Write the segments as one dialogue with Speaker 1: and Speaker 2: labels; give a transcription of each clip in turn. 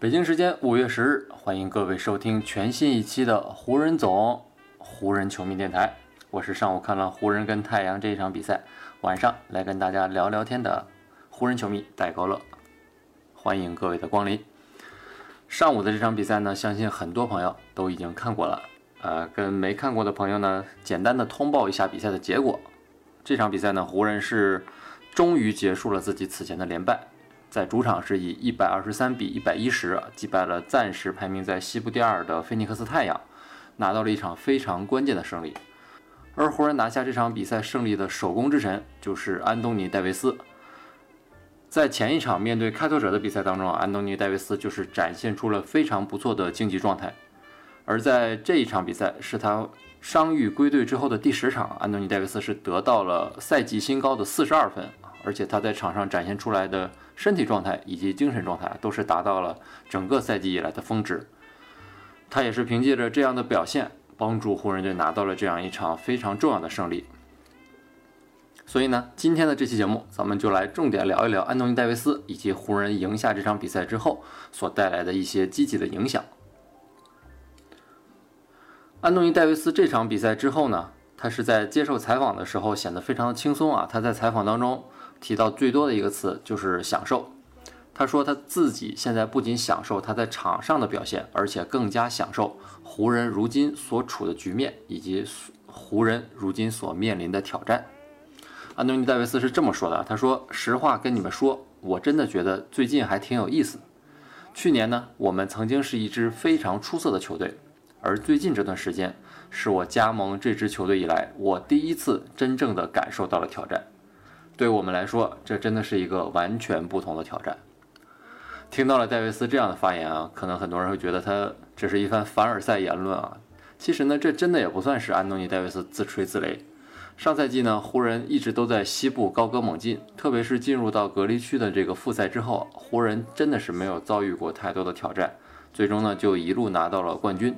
Speaker 1: 北京时间五月十日，欢迎各位收听全新一期的湖人总湖人球迷电台。我是上午看了湖人跟太阳这一场比赛，晚上来跟大家聊聊天的湖人球迷戴高乐。欢迎各位的光临。上午的这场比赛呢，相信很多朋友都已经看过了。呃，跟没看过的朋友呢，简单的通报一下比赛的结果。这场比赛呢，湖人是终于结束了自己此前的连败。在主场是以一百二十三比一百一十击败了暂时排名在西部第二的菲尼克斯太阳，拿到了一场非常关键的胜利。而湖人拿下这场比赛胜利的首攻之神就是安东尼·戴维斯。在前一场面对开拓者的比赛当中，安东尼·戴维斯就是展现出了非常不错的竞技状态。而在这一场比赛是他伤愈归队之后的第十场，安东尼·戴维斯是得到了赛季新高的四十二分，而且他在场上展现出来的。身体状态以及精神状态都是达到了整个赛季以来的峰值。他也是凭借着这样的表现，帮助湖人队拿到了这样一场非常重要的胜利。所以呢，今天的这期节目，咱们就来重点聊一聊安东尼·戴维斯以及湖人赢下这场比赛之后所带来的一些积极的影响。安东尼·戴维斯这场比赛之后呢，他是在接受采访的时候显得非常的轻松啊，他在采访当中。提到最多的一个词就是享受。他说他自己现在不仅享受他在场上的表现，而且更加享受湖人如今所处的局面以及湖人如今所面临的挑战。安东尼·戴维斯是这么说的：“他说，实话跟你们说，我真的觉得最近还挺有意思。去年呢，我们曾经是一支非常出色的球队，而最近这段时间是我加盟这支球队以来，我第一次真正的感受到了挑战。”对我们来说，这真的是一个完全不同的挑战。听到了戴维斯这样的发言啊，可能很多人会觉得他这是一番凡尔赛言论啊。其实呢，这真的也不算是安东尼·戴维斯自吹自擂。上赛季呢，湖人一直都在西部高歌猛进，特别是进入到隔离区的这个复赛之后，湖人真的是没有遭遇过太多的挑战，最终呢就一路拿到了冠军。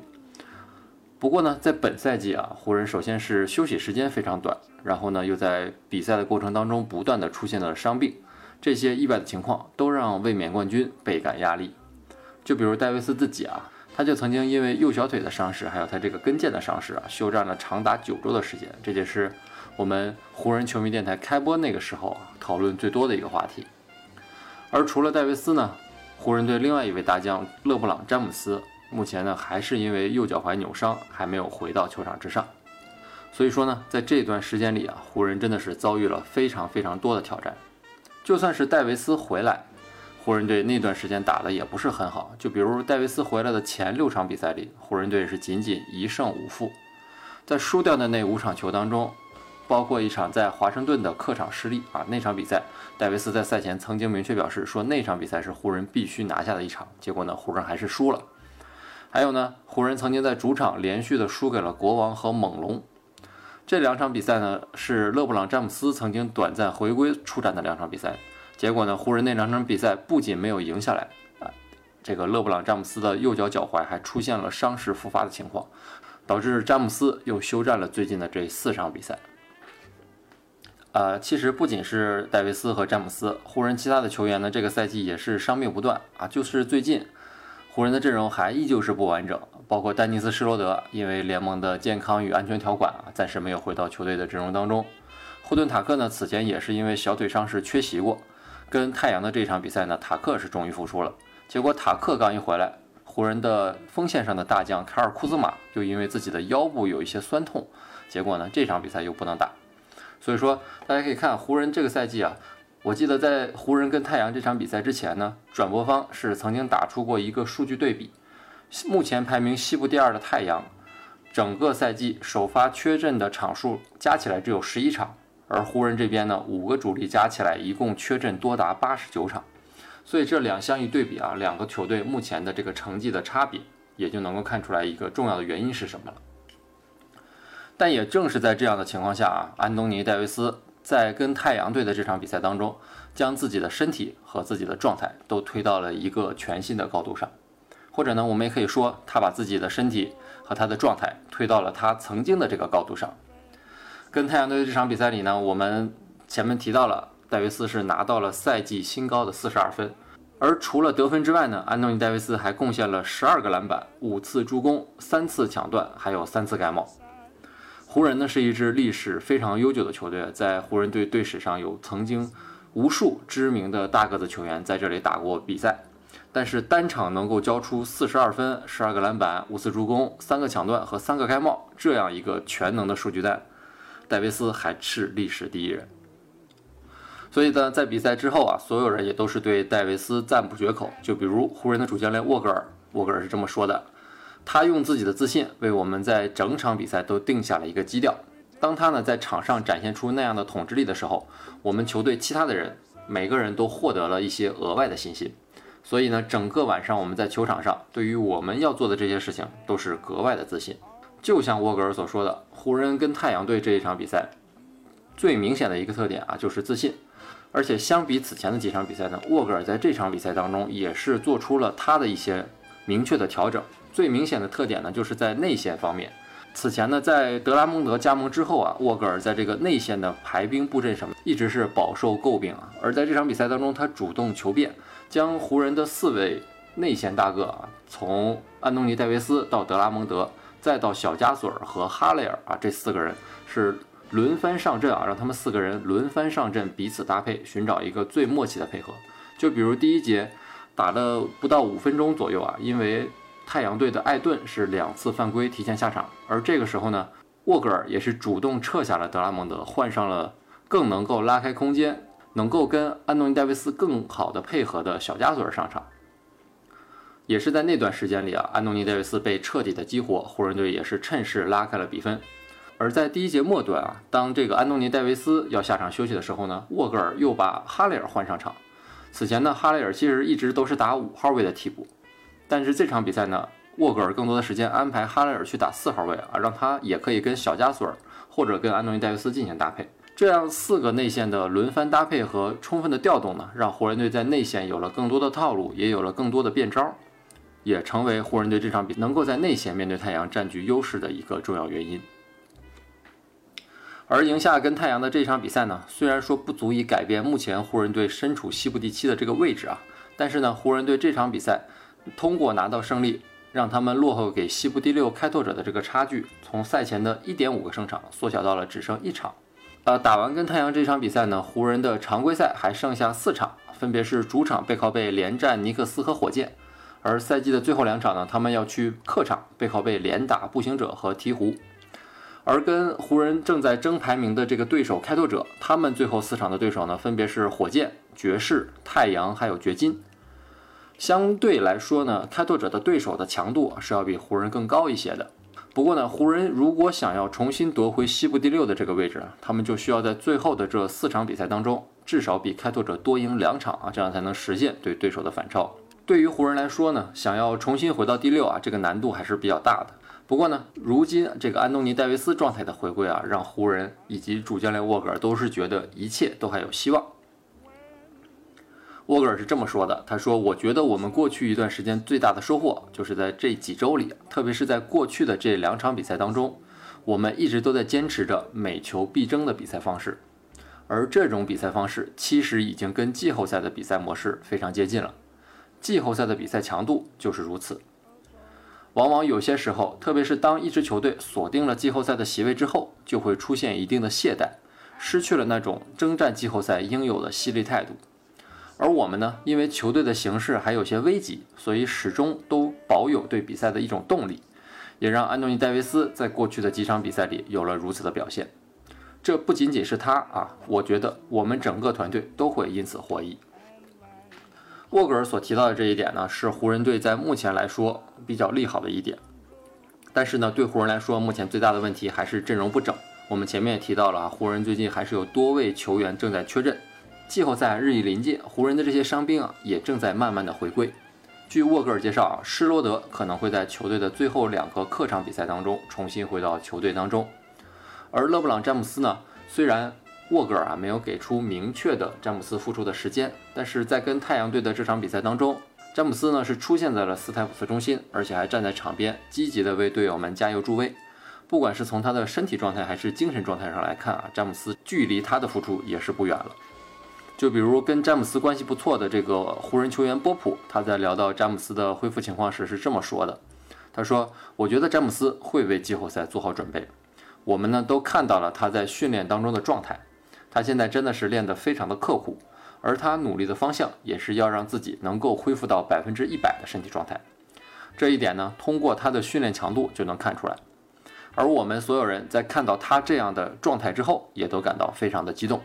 Speaker 1: 不过呢，在本赛季啊，湖人首先是休息时间非常短。然后呢，又在比赛的过程当中不断的出现了伤病，这些意外的情况都让卫冕冠军倍感压力。就比如戴维斯自己啊，他就曾经因为右小腿的伤势，还有他这个跟腱的伤势啊，休战了长达九周的时间。这也是我们湖人球迷电台开播那个时候啊讨论最多的一个话题。而除了戴维斯呢，湖人队另外一位大将勒布朗詹姆斯，目前呢还是因为右脚踝扭伤，还没有回到球场之上。所以说呢，在这段时间里啊，湖人真的是遭遇了非常非常多的挑战。就算是戴维斯回来，湖人队那段时间打的也不是很好。就比如戴维斯回来的前六场比赛里，湖人队是仅仅一胜五负。在输掉的那五场球当中，包括一场在华盛顿的客场失利啊，那场比赛，戴维斯在赛前曾经明确表示说那场比赛是湖人必须拿下的一场。结果呢，湖人还是输了。还有呢，湖人曾经在主场连续的输给了国王和猛龙。这两场比赛呢，是勒布朗·詹姆斯曾经短暂回归出战的两场比赛。结果呢，湖人那两场比赛不仅没有赢下来啊，这个勒布朗·詹姆斯的右脚脚踝还出现了伤势复发的情况，导致詹姆斯又休战了最近的这四场比赛。呃，其实不仅是戴维斯和詹姆斯，湖人其他的球员呢，这个赛季也是伤病不断啊，就是最近。湖人的阵容还依旧是不完整，包括丹尼斯·施罗德，因为联盟的健康与安全条款啊，暂时没有回到球队的阵容当中。霍顿·塔克呢，此前也是因为小腿伤势缺席过。跟太阳的这场比赛呢，塔克是终于复出了。结果塔克刚一回来，湖人的锋线上的大将凯尔·库兹马就因为自己的腰部有一些酸痛，结果呢，这场比赛又不能打。所以说，大家可以看湖人这个赛季啊。我记得在湖人跟太阳这场比赛之前呢，转播方是曾经打出过一个数据对比。目前排名西部第二的太阳，整个赛季首发缺阵的场数加起来只有十一场，而湖人这边呢，五个主力加起来一共缺阵多达八十九场。所以这两项一对比啊，两个球队目前的这个成绩的差别也就能够看出来一个重要的原因是什么了。但也正是在这样的情况下啊，安东尼·戴维斯在跟太阳队的这场比赛当中，将自己的身体和自己的状态都推到了一个全新的高度上，或者呢，我们也可以说，他把自己的身体和他的状态推到了他曾经的这个高度上。跟太阳队这场比赛里呢，我们前面提到了，戴维斯是拿到了赛季新高的四十二分，而除了得分之外呢，安东尼·戴维斯还贡献了十二个篮板、五次助攻、三次抢断，还有三次盖帽。湖人呢是一支历史非常悠久的球队，在湖人队队史上有曾经无数知名的大个子球员在这里打过比赛，但是单场能够交出四十二分、十二个篮板、五次助攻、三个抢断和三个盖帽这样一个全能的数据单，戴维斯还是历史第一人。所以呢，在比赛之后啊，所有人也都是对戴维斯赞不绝口。就比如湖人的主教练沃格尔，沃格尔是这么说的。他用自己的自信为我们在整场比赛都定下了一个基调。当他呢在场上展现出那样的统治力的时候，我们球队其他的人每个人都获得了一些额外的信心。所以呢，整个晚上我们在球场上对于我们要做的这些事情都是格外的自信。就像沃格尔所说的，湖人跟太阳队这一场比赛最明显的一个特点啊就是自信。而且相比此前的几场比赛呢，沃格尔在这场比赛当中也是做出了他的一些明确的调整。最明显的特点呢，就是在内线方面。此前呢，在德拉蒙德加盟之后啊，沃格尔在这个内线的排兵布阵上一直是饱受诟病啊。而在这场比赛当中，他主动求变，将湖人的四位内线大个啊，从安东尼·戴维斯到德拉蒙德，再到小加索尔和哈雷尔啊，这四个人是轮番上阵啊，让他们四个人轮番上阵，彼此搭配，寻找一个最默契的配合。就比如第一节打了不到五分钟左右啊，因为太阳队的艾顿是两次犯规提前下场，而这个时候呢，沃格尔也是主动撤下了德拉蒙德，换上了更能够拉开空间、能够跟安东尼·戴维斯更好的配合的小加索尔上场。也是在那段时间里啊，安东尼·戴维斯被彻底的激活，湖人队也是趁势拉开了比分。而在第一节末段啊，当这个安东尼·戴维斯要下场休息的时候呢，沃格尔又把哈雷尔换上场。此前呢，哈雷尔其实一直都是打五号位的替补。但是这场比赛呢，沃格尔更多的时间安排哈雷尔去打四号位啊，让他也可以跟小加索尔或者跟安东尼戴维斯进行搭配。这样四个内线的轮番搭配和充分的调动呢，让湖人队在内线有了更多的套路，也有了更多的变招，也成为湖人队这场比能够在内线面对太阳占据优势的一个重要原因。而赢下跟太阳的这场比赛呢，虽然说不足以改变目前湖人队身处西部第七的这个位置啊，但是呢，湖人队这场比赛。通过拿到胜利，让他们落后给西部第六开拓者的这个差距，从赛前的一点五个胜场缩小到了只剩一场。呃，打完跟太阳这场比赛呢，湖人的常规赛还剩下四场，分别是主场背靠背连战尼克斯和火箭，而赛季的最后两场呢，他们要去客场背靠背连打步行者和鹈鹕。而跟湖人正在争排名的这个对手开拓者，他们最后四场的对手呢，分别是火箭、爵士、太阳还有掘金。相对来说呢，开拓者的对手的强度是要比湖人更高一些的。不过呢，湖人如果想要重新夺回西部第六的这个位置，他们就需要在最后的这四场比赛当中，至少比开拓者多赢两场啊，这样才能实现对对手的反超。对于湖人来说呢，想要重新回到第六啊，这个难度还是比较大的。不过呢，如今这个安东尼戴维斯状态的回归啊，让湖人以及主教练沃格尔都是觉得一切都还有希望。沃格尔是这么说的：“他说，我觉得我们过去一段时间最大的收获，就是在这几周里，特别是在过去的这两场比赛当中，我们一直都在坚持着每球必争的比赛方式。而这种比赛方式，其实已经跟季后赛的比赛模式非常接近了。季后赛的比赛强度就是如此。往往有些时候，特别是当一支球队锁定了季后赛的席位之后，就会出现一定的懈怠，失去了那种征战季后赛应有的犀利态度。”而我们呢，因为球队的形势还有些危急，所以始终都保有对比赛的一种动力，也让安东尼·戴维斯在过去的几场比赛里有了如此的表现。这不仅仅是他啊，我觉得我们整个团队都会因此获益。沃格尔所提到的这一点呢，是湖人队在目前来说比较利好的一点。但是呢，对湖人来说，目前最大的问题还是阵容不整。我们前面也提到了啊，湖人最近还是有多位球员正在缺阵。季后赛日益临近，湖人的这些伤兵啊，也正在慢慢的回归。据沃格尔介绍啊，施罗德可能会在球队的最后两个客场比赛当中重新回到球队当中，而勒布朗詹姆斯呢，虽然沃格尔啊没有给出明确的詹姆斯复出的时间，但是在跟太阳队的这场比赛当中，詹姆斯呢是出现在了斯台普斯中心，而且还站在场边积极的为队友们加油助威。不管是从他的身体状态还是精神状态上来看啊，詹姆斯距离他的复出也是不远了。就比如跟詹姆斯关系不错的这个湖人球员波普，他在聊到詹姆斯的恢复情况时是这么说的：“他说，我觉得詹姆斯会为季后赛做好准备。我们呢都看到了他在训练当中的状态，他现在真的是练得非常的刻苦，而他努力的方向也是要让自己能够恢复到百分之一百的身体状态。这一点呢，通过他的训练强度就能看出来。而我们所有人在看到他这样的状态之后，也都感到非常的激动。”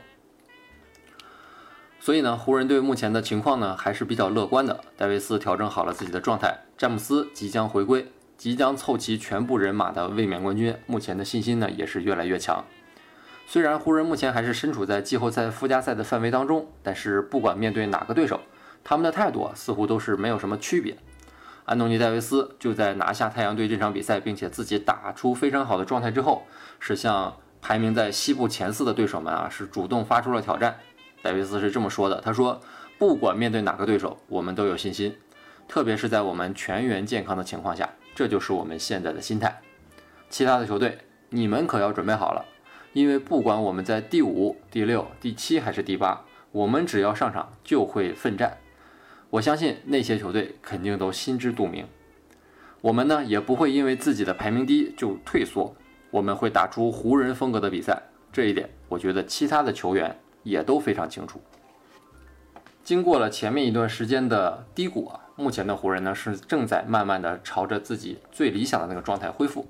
Speaker 1: 所以呢，湖人队目前的情况呢还是比较乐观的。戴维斯调整好了自己的状态，詹姆斯即将回归，即将凑齐全部人马的卫冕冠军，目前的信心呢也是越来越强。虽然湖人目前还是身处在季后赛附加赛的范围当中，但是不管面对哪个对手，他们的态度似乎都是没有什么区别。安东尼·戴维斯就在拿下太阳队这场比赛，并且自己打出非常好的状态之后，是向排名在西部前四的对手们啊，是主动发出了挑战。戴维斯是这么说的：“他说，不管面对哪个对手，我们都有信心，特别是在我们全员健康的情况下，这就是我们现在的心态。其他的球队，你们可要准备好了，因为不管我们在第五、第六、第七还是第八，我们只要上场就会奋战。我相信那些球队肯定都心知肚明。我们呢，也不会因为自己的排名低就退缩，我们会打出湖人风格的比赛。这一点，我觉得其他的球员。”也都非常清楚。经过了前面一段时间的低谷啊，目前的湖人呢是正在慢慢的朝着自己最理想的那个状态恢复。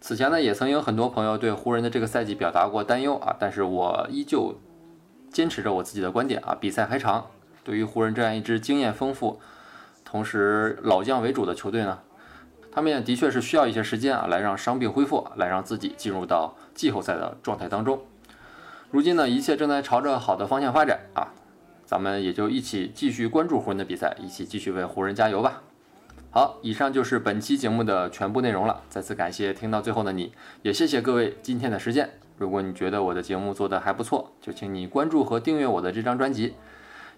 Speaker 1: 此前呢，也曾有很多朋友对湖人的这个赛季表达过担忧啊，但是我依旧坚持着我自己的观点啊，比赛还长。对于湖人这样一支经验丰富、同时老将为主的球队呢，他们也的确是需要一些时间啊，来让伤病恢复，来让自己进入到季后赛的状态当中。如今呢，一切正在朝着好的方向发展啊，咱们也就一起继续关注湖人的比赛，一起继续为湖人加油吧。好，以上就是本期节目的全部内容了。再次感谢听到最后的你，也谢谢各位今天的时间。如果你觉得我的节目做得还不错，就请你关注和订阅我的这张专辑。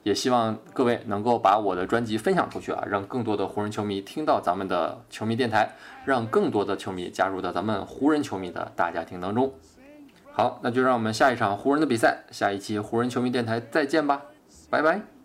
Speaker 1: 也希望各位能够把我的专辑分享出去啊，让更多的湖人球迷听到咱们的球迷电台，让更多的球迷加入到咱们湖人球迷的大家庭当中。好，那就让我们下一场湖人的比赛，下一期湖人球迷电台再见吧，拜拜。